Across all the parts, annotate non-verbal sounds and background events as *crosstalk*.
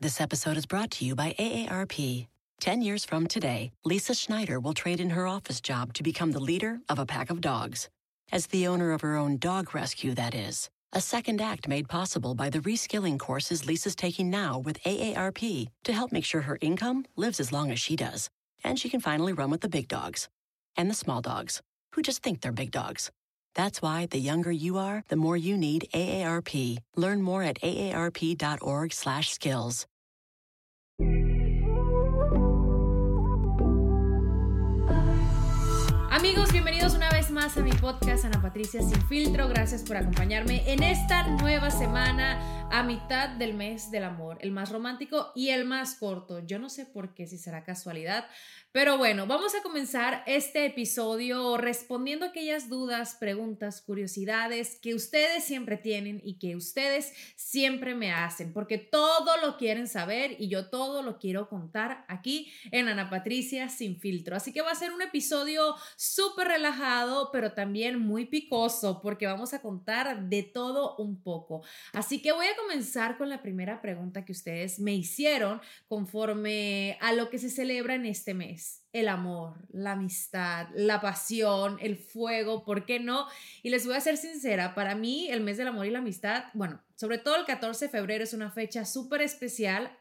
This episode is brought to you by AARP. Ten years from today, Lisa Schneider will trade in her office job to become the leader of a pack of dogs. As the owner of her own dog rescue, that is. A second act made possible by the reskilling courses Lisa's taking now with AARP to help make sure her income lives as long as she does. And she can finally run with the big dogs and the small dogs who just think they're big dogs. That's why the younger you are, the more you need AARP. Learn more at aarp.org/skills. más a mi podcast Ana Patricia Sin Filtro. Gracias por acompañarme en esta nueva semana a mitad del mes del amor, el más romántico y el más corto. Yo no sé por qué, si será casualidad, pero bueno, vamos a comenzar este episodio respondiendo aquellas dudas, preguntas, curiosidades que ustedes siempre tienen y que ustedes siempre me hacen, porque todo lo quieren saber y yo todo lo quiero contar aquí en Ana Patricia sin filtro. Así que va a ser un episodio súper relajado, pero también muy picoso, porque vamos a contar de todo un poco. Así que voy a comenzar con la primera pregunta que ustedes me hicieron conforme a lo que se celebra en este mes el amor, la amistad, la pasión, el fuego, ¿por qué no? Y les voy a ser sincera, para mí el mes del amor y la amistad, bueno, sobre todo el 14 de febrero es una fecha súper especial.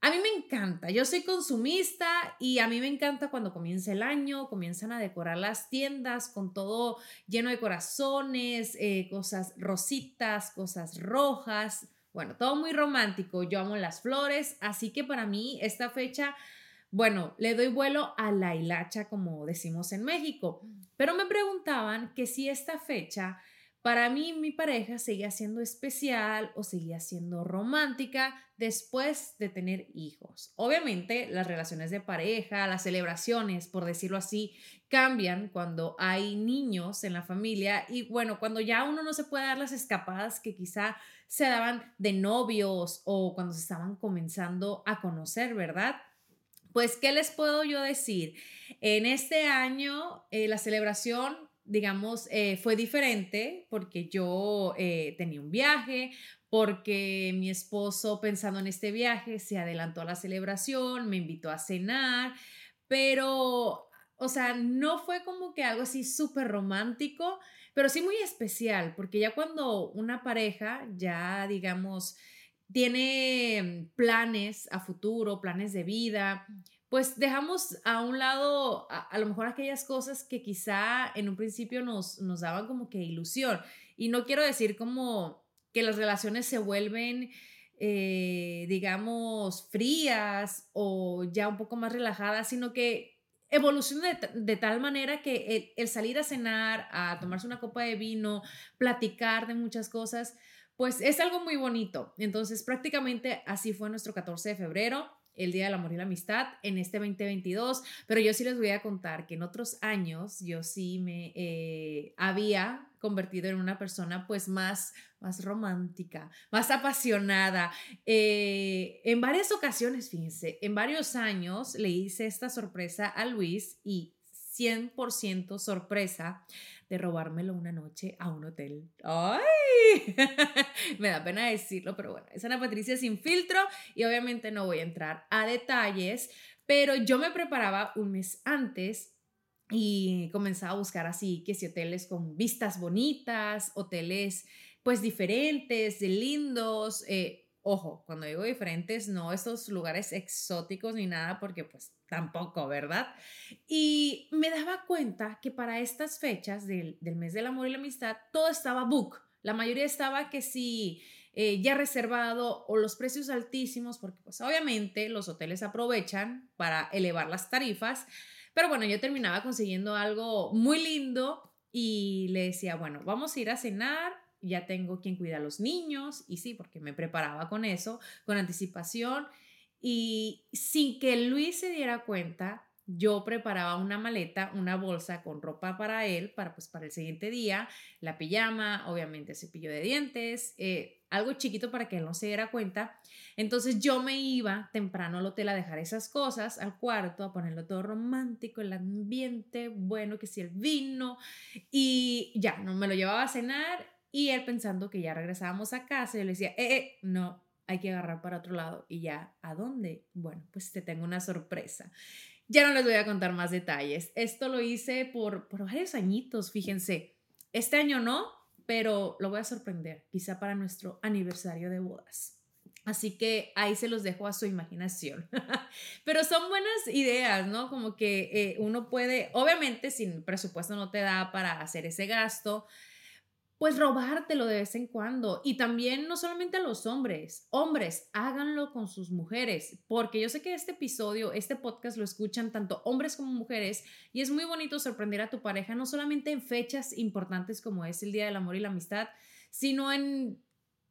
A mí me encanta, yo soy consumista y a mí me encanta cuando comienza el año, comienzan a decorar las tiendas con todo lleno de corazones, eh, cosas rositas, cosas rojas, bueno, todo muy romántico, yo amo las flores, así que para mí esta fecha bueno, le doy vuelo a la hilacha, como decimos en México. Pero me preguntaban que si esta fecha para mí mi pareja seguía siendo especial o seguía siendo romántica después de tener hijos. Obviamente las relaciones de pareja, las celebraciones, por decirlo así, cambian cuando hay niños en la familia y bueno, cuando ya uno no se puede dar las escapadas que quizá se daban de novios o cuando se estaban comenzando a conocer, ¿verdad? Pues, ¿qué les puedo yo decir? En este año eh, la celebración, digamos, eh, fue diferente porque yo eh, tenía un viaje, porque mi esposo pensando en este viaje se adelantó a la celebración, me invitó a cenar, pero, o sea, no fue como que algo así súper romántico, pero sí muy especial, porque ya cuando una pareja, ya digamos, tiene planes a futuro, planes de vida, pues dejamos a un lado a, lo mejor aquellas cosas que quizá en un principio nos, nos daban como que ilusión. Y no quiero decir como que las relaciones se vuelven, eh, digamos, frías o ya un poco más relajadas, sino que evoluciona de, tal manera que el, el, salir a cenar, a tomarse una copa de vino, platicar de muchas cosas, pues es algo muy bonito. Entonces, prácticamente así fue nuestro 14 de febrero, el Día del Amor y la Amistad, en este 2022. Pero yo sí les voy a contar que en otros años yo sí me eh, había convertido en una persona pues más, más romántica, más apasionada. Eh, en varias ocasiones, fíjense, en varios años le hice esta sorpresa a Luis y 100% sorpresa de robármelo una noche a un hotel. ¡Ay! *laughs* Me da pena decirlo, pero bueno, es Ana Patricia sin filtro y obviamente no voy a entrar a detalles, pero yo me preparaba un mes antes y comenzaba a buscar así, que si hoteles con vistas bonitas, hoteles pues diferentes, lindos, eh, Ojo, cuando digo diferentes, no estos lugares exóticos ni nada, porque pues tampoco, ¿verdad? Y me daba cuenta que para estas fechas del, mes del amor y la amistad, todo estaba book. La mayoría estaba que sí, eh, ya reservado o los precios altísimos, porque pues obviamente los hoteles aprovechan para elevar las tarifas. Pero bueno, yo terminaba consiguiendo algo muy lindo y le decía, bueno, vamos a ir a cenar ya tengo quien cuida a los niños, y sí, porque me preparaba con eso, con anticipación, y sin que Luis se diera cuenta, yo preparaba una maleta, una bolsa con ropa para él, para, pues, para el siguiente día, la pijama, obviamente cepillo de dientes, eh, algo chiquito para que él no se diera cuenta. Entonces yo me iba temprano al hotel a dejar esas cosas al cuarto, a ponerlo todo romántico, el ambiente, bueno, que si el vino, y ya, no me lo llevaba a cenar y él pensando que ya regresábamos a casa, yo le decía, eh, eh, no, hay que agarrar para otro lado. Y ya, ¿a dónde? Bueno, pues te tengo una sorpresa. Ya no les voy a contar más detalles. Esto lo hice por, por varios añitos, fíjense. Este año no, pero lo voy a sorprender, quizá para nuestro aniversario de bodas. Así que ahí se los dejo a su imaginación. *laughs* Pero son buenas ideas, ¿no? Como que eh, uno puede, obviamente, sin presupuesto no te da para hacer ese gasto, pues robártelo de vez en cuando. Y también no solamente a los hombres, hombres, háganlo con sus mujeres, porque yo sé que este episodio, este podcast lo escuchan tanto hombres como mujeres y es muy bonito sorprender a tu pareja, no solamente en fechas importantes como es el Día del Amor y la Amistad, sino en...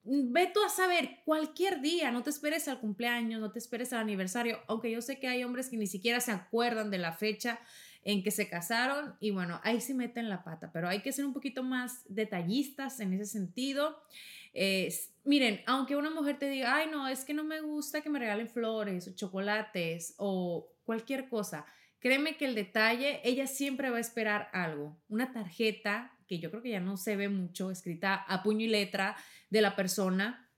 Ve tú a saber cualquier día, no te esperes al cumpleaños, no te esperes al aniversario, aunque yo sé que hay hombres que ni siquiera se acuerdan de la fecha, en que se casaron y bueno, ahí se meten la pata, pero hay que ser un poquito más detallistas en ese sentido. miren, aunque una mujer te diga, ay, no, es que no me gusta que me regalen flores o chocolates o cualquier cosa, créeme que el detalle, ella siempre va a esperar algo, una tarjeta que yo creo que ya no se ve mucho, escrita a puño y letra de la persona.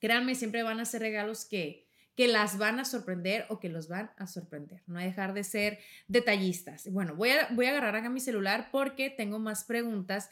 Créanme, siempre van a ser regalos que, que las van a sorprender o que los van a sorprender. No dejar de ser detallistas. Bueno, voy a, voy a agarrar acá mi celular porque tengo más preguntas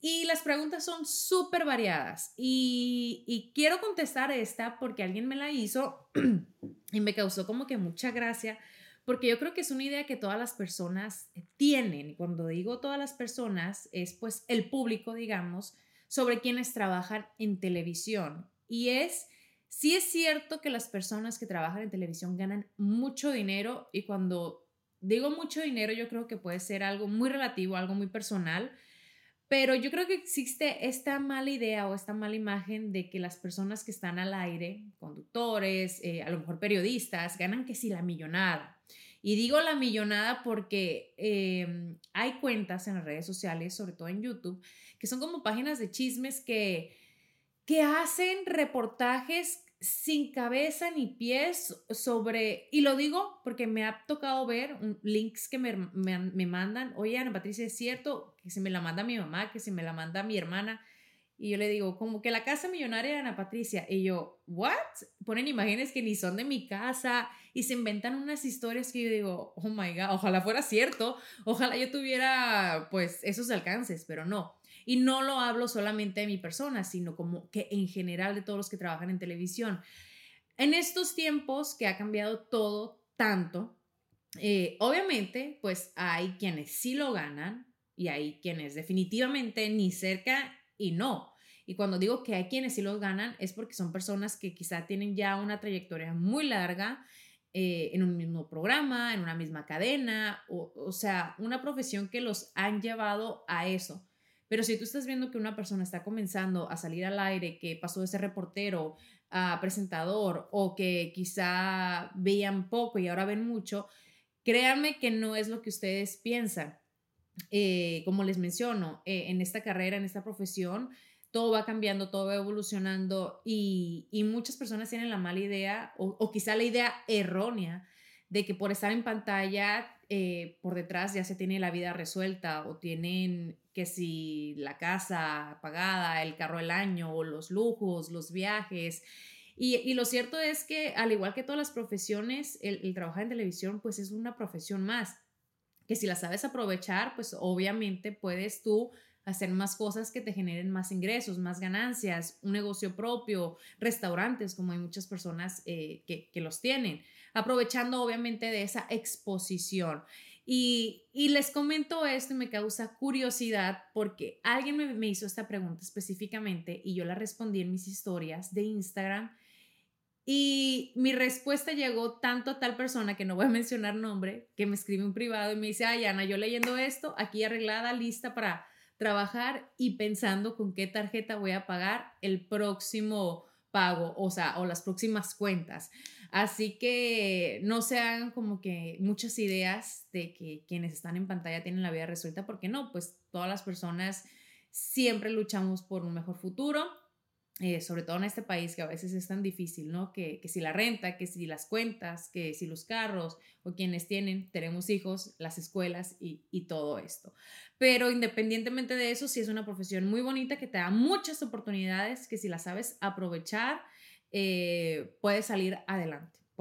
y las preguntas son súper variadas y, y, quiero contestar esta porque alguien me la hizo *clears throat* y me causó como que mucha gracia porque yo creo que es una idea que todas las personas tienen y cuando digo todas las personas es pues el público, digamos, sobre quienes trabajan en televisión y es Sí es cierto que las personas que trabajan en televisión ganan mucho dinero y cuando digo mucho dinero yo creo que puede ser algo muy relativo, algo muy personal, pero yo creo que existe esta mala idea o esta mala imagen de que las personas que están al aire, conductores, eh, a lo mejor periodistas, ganan que si la millonada. Y digo la millonada porque em, hay cuentas en las redes sociales, sobre todo en YouTube, que son como páginas de chismes que que hacen reportajes sin cabeza ni pies sobre, y lo digo porque me ha tocado ver links que me, me, mandan, oye Ana Patricia, es cierto que se me la manda mi mamá, que se me la manda mi hermana, y yo le digo, como que la casa millonaria de Ana Patricia, y yo, ¿what? Ponen imágenes que ni son de mi casa y se inventan unas historias que yo digo, oh my god, ojalá fuera cierto, ojalá yo tuviera pues esos alcances, pero no. Y no lo hablo solamente de mi persona, sino como que en general de todos los que trabajan en televisión. En estos tiempos que ha cambiado todo tanto, eh, obviamente, pues hay quienes sí lo ganan y hay quienes definitivamente ni cerca y no. Y cuando digo que hay quienes sí los ganan es porque son personas que quizá tienen ya una trayectoria muy larga eh, en un mismo programa, en una misma cadena, o, o sea, una profesión que los han llevado a eso. Pero si tú estás viendo que una persona está comenzando a salir al aire, que pasó de ser reportero a presentador o que quizá veían poco y ahora ven mucho, créanme que no es lo que ustedes piensan. Eh, como les menciono, eh, en esta carrera, en esta profesión, todo va cambiando, todo va evolucionando y, muchas personas tienen la mala idea o, o, quizá la idea errónea de que por estar en pantalla eh, por detrás ya se tiene la vida resuelta o tienen que si la casa pagada, el carro del año o los lujos, los viajes. Y, lo cierto es que al igual que todas las profesiones, el, el trabajar en televisión pues es una profesión más, que si la sabes aprovechar pues obviamente puedes tú hacer más cosas que te generen más ingresos, más ganancias, un negocio propio, restaurantes, como hay muchas personas eh, que, los tienen aprovechando obviamente de esa exposición. Y, les comento esto y me causa curiosidad porque alguien me, hizo esta pregunta específicamente y yo la respondí en mis historias de Instagram y mi respuesta llegó tanto a tal persona que no voy a *laughs* mencionar nombre, que me escribe un privado y me dice, ay Ana, yo leyendo esto, aquí arreglada, lista para trabajar y pensando con qué tarjeta voy a pagar el próximo pago, o sea, o las próximas cuentas. Así que no se hagan como que muchas ideas de que quienes están en pantalla tienen la vida resuelta, porque no, pues todas las personas siempre luchamos por un mejor futuro eh, sobre todo en este país que a veces es tan difícil, ¿no? Que, que, si la renta, que si las cuentas, que si los carros o quienes tienen, tenemos hijos, las escuelas y, y todo esto. Pero independientemente de eso, sí es una profesión muy bonita que te da muchas oportunidades que si las sabes aprovechar, eh, puedes salir adelante.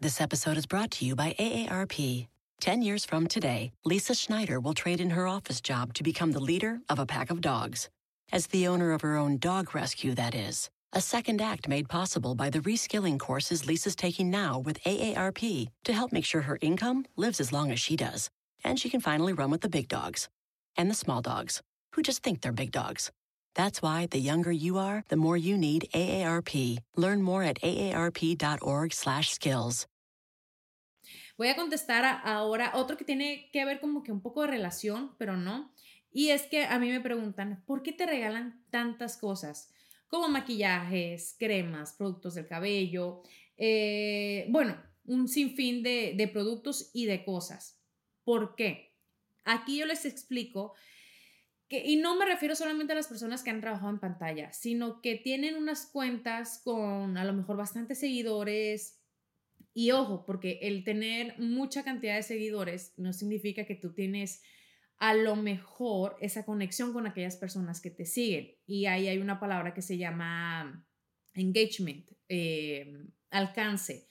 This episode is brought to you by AARP. Ten years from today, Lisa Schneider will trade in her office job to become the leader of a pack of dogs. As the owner of her own dog rescue, that is. A second act made possible by the reskilling courses Lisa's taking now with AARP to help make sure her income lives as long as she does. And she can finally run with the big dogs and the small dogs who just think they're big dogs. That's why the younger you are, the more you need AARP. Learn more at aarp.org/skills. Voy a contestar ahora otro que tiene que ver como que un poco de relación, pero no. Y es que a mí me preguntan, ¿por qué te regalan tantas cosas? Como maquillajes, cremas, productos del cabello, eh, bueno, un sinfín de, de productos y de cosas. ¿Por qué? Aquí yo les explico y no me refiero solamente a las personas que han trabajado en pantalla, sino que tienen unas cuentas con a lo mejor bastantes seguidores. Y ojo, porque el tener mucha cantidad de seguidores no significa que tú tienes a lo mejor esa conexión con aquellas personas que te siguen. Y ahí hay una palabra que se llama engagement, eh, alcance.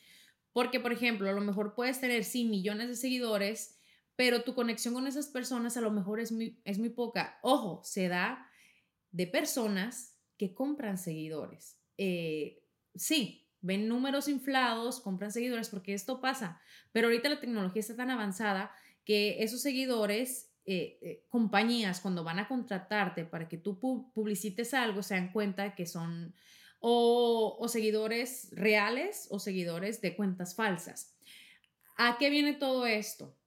Porque, por ejemplo, a lo mejor puedes tener, sí, millones de seguidores, pero tu conexión con esas personas a lo mejor es muy, es muy poca. Ojo, se da de personas que compran seguidores. Eh, sí, ven números inflados, compran seguidores porque esto pasa, pero ahorita la tecnología está tan avanzada que esos seguidores, eh, eh, compañías, cuando van a contratarte para que tú publicites algo, se dan cuenta que son o seguidores reales o seguidores de cuentas falsas. ¿A qué viene todo esto?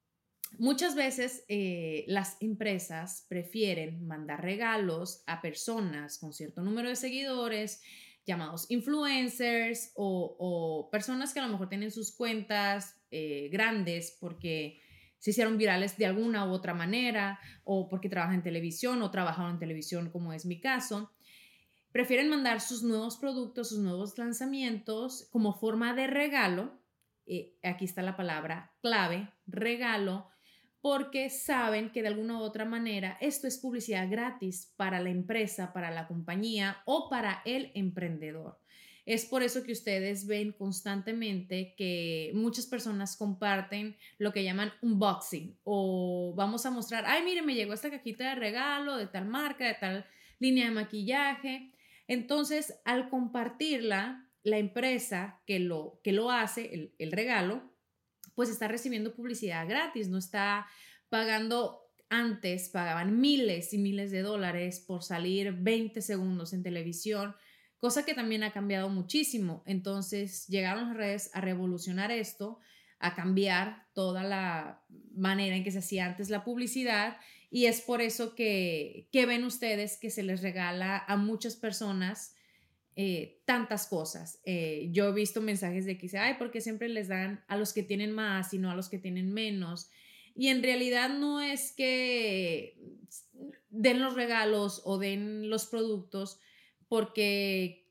Muchas veces eh, las empresas prefieren mandar regalos a personas con cierto número de seguidores, llamados influencers o, personas que a lo mejor tienen sus cuentas eh, grandes porque se hicieron virales de alguna u otra manera o porque trabajan en televisión o trabajaron en televisión como es mi caso. Prefieren mandar sus nuevos productos, sus nuevos lanzamientos como forma de regalo. Eh, aquí está la palabra clave, regalo porque saben que de alguna u otra manera esto es publicidad gratis para la empresa, para la compañía o para el emprendedor. Es por eso que ustedes ven constantemente que muchas personas comparten lo que llaman unboxing o vamos a mostrar, ay, mire, me llegó esta cajita de regalo de tal marca, de tal línea de maquillaje. Entonces, al compartirla, la empresa que lo, que lo hace, el, el regalo, pues está recibiendo publicidad gratis, no está pagando antes pagaban miles y miles de dólares por salir 20 segundos en televisión, cosa que también ha cambiado muchísimo. Entonces llegaron las redes a revolucionar esto, a cambiar toda la manera en que se hacía antes la publicidad y es por eso que, que ven ustedes que se les regala a muchas personas eh, tantas cosas. Eh, yo he visto mensajes de que dice, ay, porque siempre les dan a los que tienen más y no a los que tienen menos. Y en realidad no es que den los regalos o den los productos porque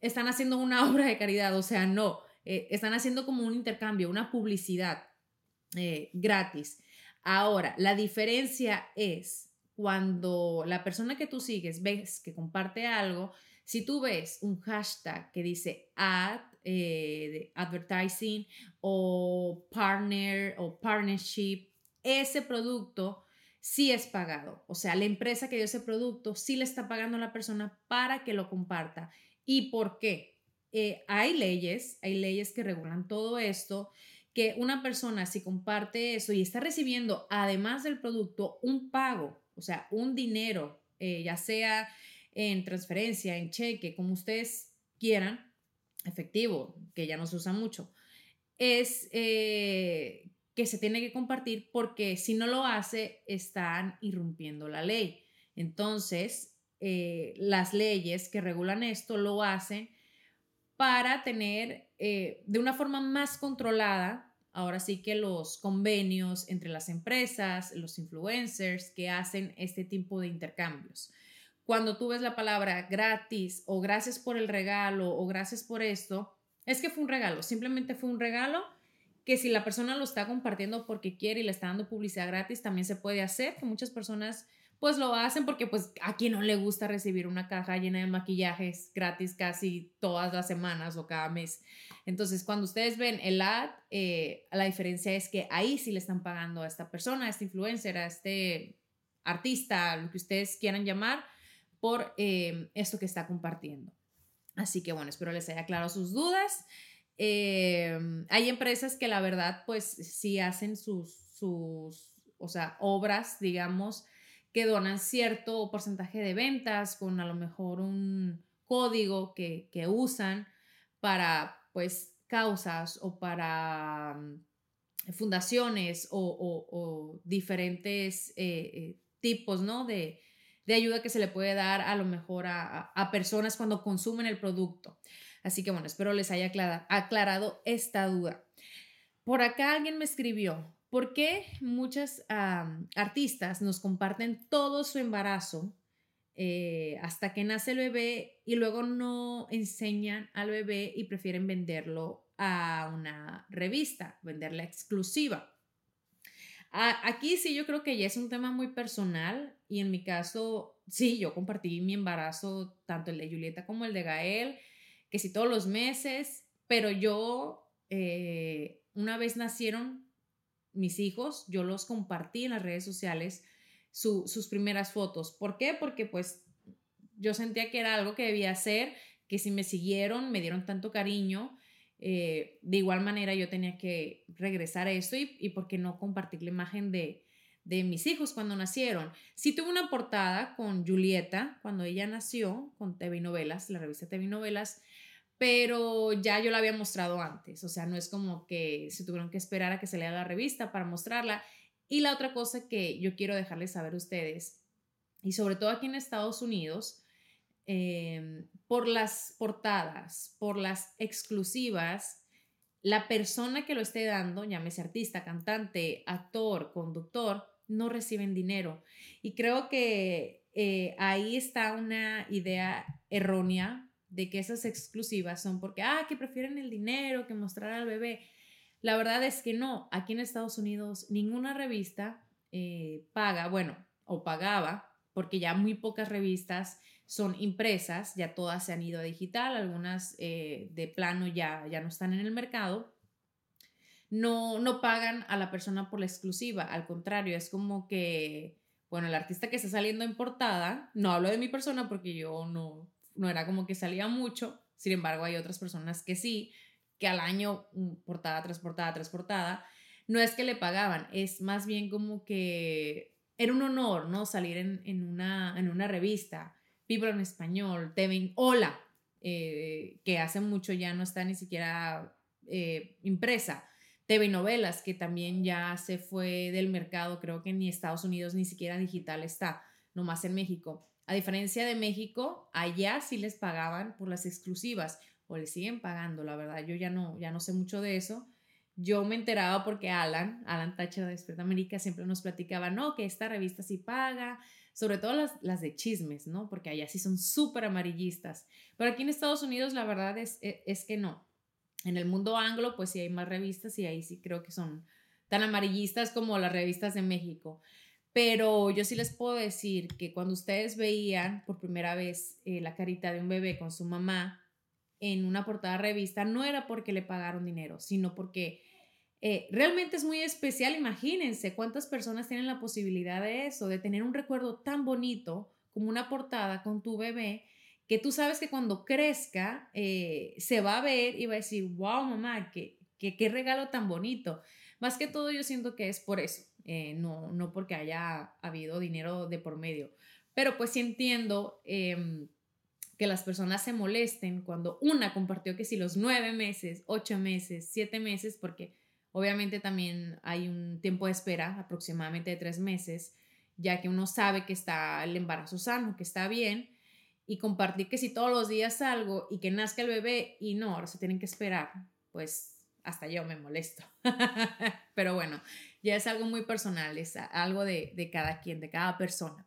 están haciendo una *laughs* obra de caridad, o sea, no, eh, están haciendo como un intercambio, una publicidad gratis. Ahora, la diferencia es cuando la persona que tú sigues ves que comparte algo, si tú ves un hashtag que dice ad, eh, advertising o partner o partnership, ese producto sí es pagado. O sea, la empresa que dio ese producto sí le está pagando a la persona para que lo comparta. ¿Y por qué? Eh, hay leyes, hay leyes que regulan todo esto, que una persona si comparte eso y está recibiendo, además del producto, un pago, o sea, un dinero, eh, ya sea en transferencia, en cheque, como ustedes quieran, efectivo, que ya no se usa mucho, es eh, que se tiene que compartir porque si no lo hace, están irrumpiendo la ley. Entonces, eh, las leyes que regulan esto lo hacen para tener eh, de una forma más controlada, ahora sí que los convenios entre las empresas, los influencers que hacen este tipo de intercambios. Cuando tú ves la palabra gratis o gracias por el regalo o gracias por esto, es que fue un regalo, simplemente fue un regalo que si la persona lo está compartiendo porque quiere y le está dando publicidad gratis, también se puede hacer, que muchas personas pues lo hacen porque pues a quien no le gusta recibir una caja llena de maquillajes gratis casi todas las semanas o cada mes. Entonces, cuando ustedes ven el ad, eh, la diferencia es que ahí sí le están pagando a esta persona, a este influencer, a este artista, lo que ustedes quieran llamar, por eh, esto que está compartiendo. Así que bueno, espero les haya aclarado sus dudas. Em, hay empresas que la verdad, pues sí hacen sus, sus, o sea, obras, digamos, que donan cierto porcentaje de ventas con a lo mejor un código que, que usan para, pues, causas o para mm, fundaciones o, diferentes eh, eh, tipos, ¿no? De, de, ayuda que se le puede dar a lo mejor a, a personas cuando consumen el producto. Así que bueno, espero les haya aclarado esta duda. Por acá alguien me escribió, ¿por qué muchas artistas nos comparten todo su embarazo eh, hasta que nace el bebé y luego no enseñan al bebé y prefieren venderlo a una revista, venderla exclusiva? aquí sí yo creo que ya es un tema muy personal y en mi caso, sí, yo compartí mi embarazo, tanto el de Julieta como el de Gael que si todos los meses, pero yo, eh, una vez nacieron mis hijos, yo los compartí en las redes sociales, sus primeras fotos. ¿Por qué? Porque pues yo sentía que era algo que debía hacer, que si me siguieron, me dieron tanto cariño, eh, de igual manera yo tenía que regresar a eso y, y por qué no compartir la imagen de, de mis hijos cuando nacieron. Sí tuve una portada con Julieta cuando ella nació, con TV Novelas, la revista TV Novelas, pero ya yo la había mostrado antes, o sea, no es como que se tuvieron que esperar a que se lea la revista para mostrarla. Y la otra cosa que yo quiero dejarles saber a ustedes, y sobre todo aquí en Estados Unidos, em, por las portadas, por las exclusivas, la persona que lo esté dando, llámese artista, cantante, actor, conductor, no reciben dinero. Y creo que eh, ahí está una idea errónea de que esas exclusivas son porque, ah, que prefieren el dinero que mostrar al bebé. La verdad es que no, aquí en Estados Unidos ninguna revista eh, paga, bueno, o pagaba, porque ya muy pocas revistas son impresas, ya todas se han ido a digital, algunas eh, de plano ya, ya no están en el mercado. No, no pagan a la persona por la exclusiva, al contrario, es como que, bueno, el artista que está saliendo en portada, no hablo de mi persona porque yo no, no era como que salía mucho, sin embargo hay otras personas que sí, que al año mm, portada tras portada tras portada, no es que le pagaban, es más bien como que era un honor, ¿no? Salir en, una, en una revista, People en español, TV, Hola, eh, que hace mucho ya no está ni siquiera eh, impresa. TV novelas, que también ya se fue del mercado, creo que ni Estados Unidos ni siquiera digital está, nomás en México. A diferencia de México, allá sí les pagaban por las exclusivas o les siguen pagando, la verdad. Yo ya no, ya no sé mucho de eso. Yo me enteraba porque Alan, Alan Thatcher de Despierta América, siempre nos platicaba, no, que esta revista sí paga, sobre todo las, las de chismes, ¿no? Porque allá sí son súper amarillistas. Pero aquí en Estados Unidos la verdad es, es, es que no. En el mundo anglo, pues sí hay más revistas y ahí sí creo que son tan amarillistas como las revistas de México. Pero yo sí les puedo decir que cuando ustedes veían por primera vez eh, la carita de un bebé con su mamá en una portada revista, no era porque le pagaron dinero, sino porque Eh, realmente es muy especial, imagínense cuántas personas tienen la posibilidad de eso, de tener un recuerdo tan bonito como una portada con tu bebé, que tú sabes que cuando crezca eh, se va a ver y va a decir, wow, mamá, qué, qué, regalo tan bonito. Más que todo yo siento que es por eso, eh, no, no porque haya habido dinero de por medio. Pero pues sí entiendo em, que las personas se molesten cuando una compartió que si los nueve meses, ocho meses, siete meses, porque Obviamente también hay un tiempo de espera, aproximadamente de tres meses, ya que uno sabe que está el embarazo sano, que está bien, y compartir que si todos los días salgo y que nazca el bebé y no, ahora se tienen que esperar, pues hasta yo me molesto. *laughs* Pero bueno, ya es algo muy personal, es algo de, de cada quien, de cada persona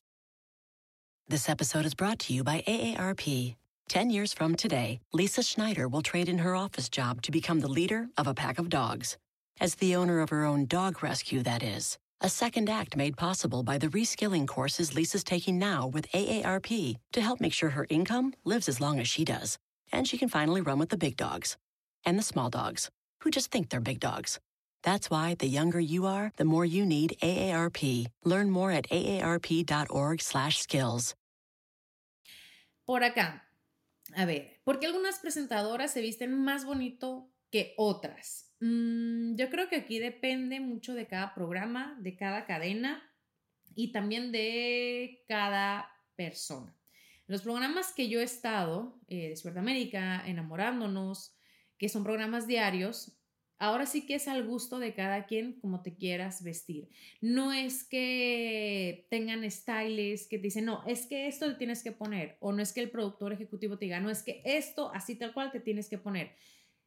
This episode is brought to you by AARP. Ten years from today, Lisa Schneider will trade in her office job to become the leader of a pack of dogs. As the owner of her own dog rescue, that is. A second act made possible by the reskilling courses Lisa's taking now with AARP to help make sure her income lives as long as she does. And she can finally run with the big dogs and the small dogs who just think they're big dogs. That's why the younger you are, the more you need AARP. Learn more at aarp.org/skills. Por acá, a ver, ¿por qué algunas presentadoras se visten más bonito que otras? Mm, yo creo que aquí depende mucho de cada programa, de cada cadena y también de cada persona. los programas que yo he estado, eh, Despierta América, Enamorándonos, que son programas diarios, Ahora sí que es al gusto de cada quien como te quieras vestir. No es que tengan styles que te dicen, no, es que esto te tienes que poner. O no es que el productor ejecutivo te diga, no, es que esto así tal cual te tienes que poner.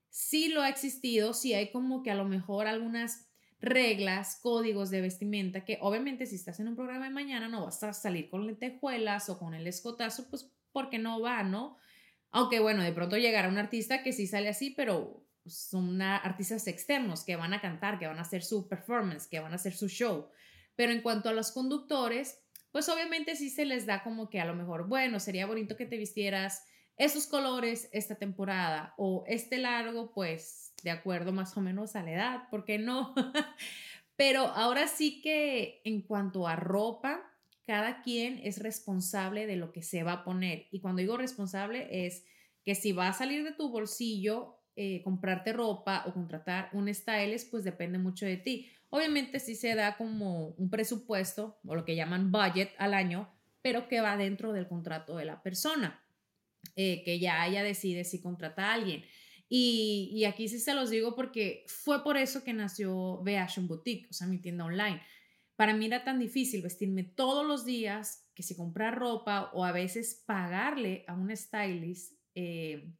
Sí lo ha existido, sí hay como que a lo mejor algunas reglas, códigos de vestimenta que obviamente si estás en un programa de mañana no vas a salir con lentejuelas o con el escotazo, pues porque no va, ¿no? Aunque bueno, de pronto llegará un artista que sí sale así, pero son artistas externos que van a cantar, que van a hacer su performance, que van a hacer su show. Pero en cuanto a los conductores, pues obviamente sí se les da como que a lo mejor, bueno, sería bonito que te vistieras esos colores esta temporada o este largo, pues de acuerdo más o menos a la edad, ¿por qué no? *laughs* Pero ahora sí que en cuanto a ropa, cada quien es responsable de lo que se va a poner. Y cuando digo responsable es que si va a salir de tu bolsillo eh, comprarte ropa o contratar un stylist, pues depende mucho de ti. Obviamente sí se da como un presupuesto o lo que llaman budget al año, pero que va dentro del contrato de la persona, eh, que ya ella decide si contrata a alguien. Y, y, aquí sí se los digo porque fue por eso que nació Beation Boutique, o sea, mi tienda online. Para mí era tan difícil vestirme todos los días que si comprar ropa o a veces pagarle a un stylist eh,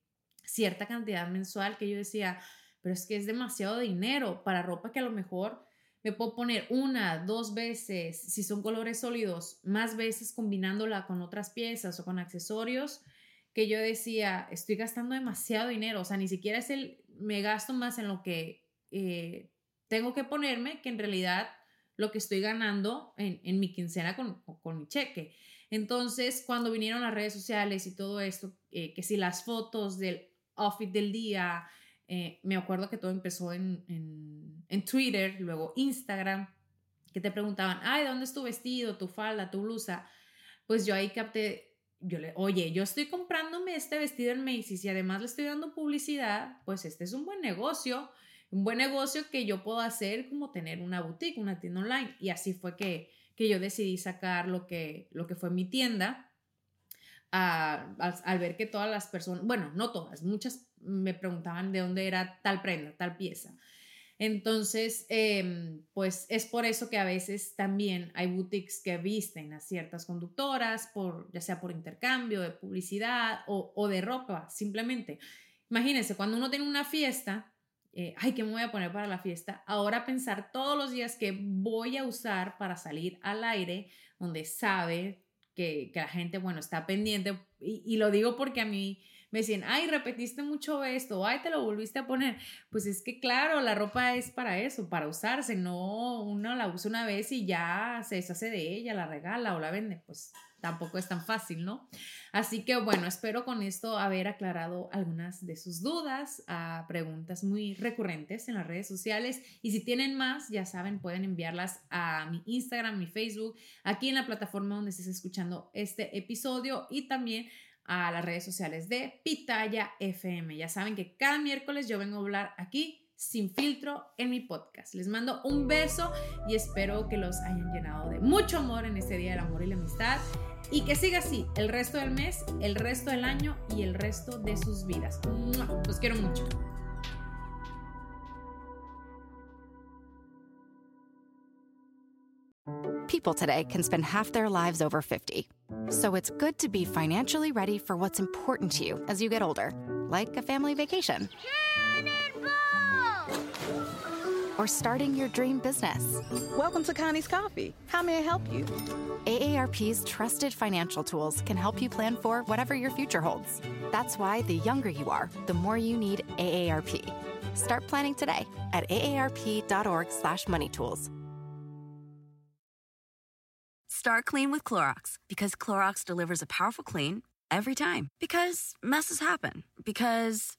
cierta cantidad mensual que yo decía, pero es que es demasiado dinero para ropa que a lo mejor me puedo poner una, dos veces, si son colores sólidos, más veces combinándola con otras piezas o con accesorios, que yo decía, estoy gastando demasiado dinero, o sea, ni siquiera es el, me gasto más en lo que eh, tengo que ponerme que en realidad lo que estoy ganando en, mi quincena con, con, mi cheque. Entonces, cuando vinieron las redes sociales y todo esto, eh, que si las fotos del outfit del día. Eh, me acuerdo que todo empezó en, en, Twitter, luego Instagram, que te preguntaban, ay, ¿dónde es tu vestido, tu falda, tu blusa? Pues yo ahí capté, yo le, oye, yo estoy comprándome este vestido en Macy's y además le estoy dando publicidad, pues este es un buen negocio, un buen negocio que yo puedo hacer como tener una boutique, una tienda online. Y así fue que, que yo decidí sacar lo que, lo que fue mi tienda al, ver que todas las personas, bueno, no todas, muchas me preguntaban de dónde era tal prenda, tal pieza. Entonces, em, pues es por eso que a veces también hay boutiques que visten a ciertas conductoras, por, ya sea por intercambio de publicidad o, o de ropa, simplemente. Imagínense, cuando uno tiene una fiesta eh, ay, ¿qué me voy a poner para la fiesta? Ahora pensar todos los días que voy a usar para salir al aire, donde sabe que, la gente, bueno, está pendiente. Y, lo digo porque a mí me decían, ay, repetiste mucho esto, ay, te lo volviste a poner. Pues es que claro, la ropa es para eso, para usarse, no uno la usa una vez y ya se deshace de ella, la regala o la vende. Pues tampoco es tan fácil, ¿no? Así que bueno, espero con esto haber aclarado algunas de sus dudas, a preguntas muy recurrentes en las redes sociales y si tienen más, ya saben, pueden enviarlas a mi Instagram, mi Facebook, aquí en la plataforma donde estés escuchando este episodio y también a las redes sociales de Pitaya FM. Ya saben que cada miércoles yo vengo a hablar aquí sin filtro en mi podcast. Les mando un beso y espero que los hayan llenado de mucho amor en este Día del Amor y la Amistad y que siga así el resto del mes, el resto del año y el resto de sus vidas. Los quiero mucho. People today can spend half their lives over 50. So it's good to be financially ready for what's important to you as you get older, like a family vacation. Or starting your dream business. Welcome to Connie's Coffee. How may I help you? AARP's trusted financial tools can help you plan for whatever your future holds. That's why the younger you are, the more you need AARP. Start planning today at aarp.org/moneytools. Start clean with Clorox because Clorox delivers a powerful clean every time. Because messes happen. Because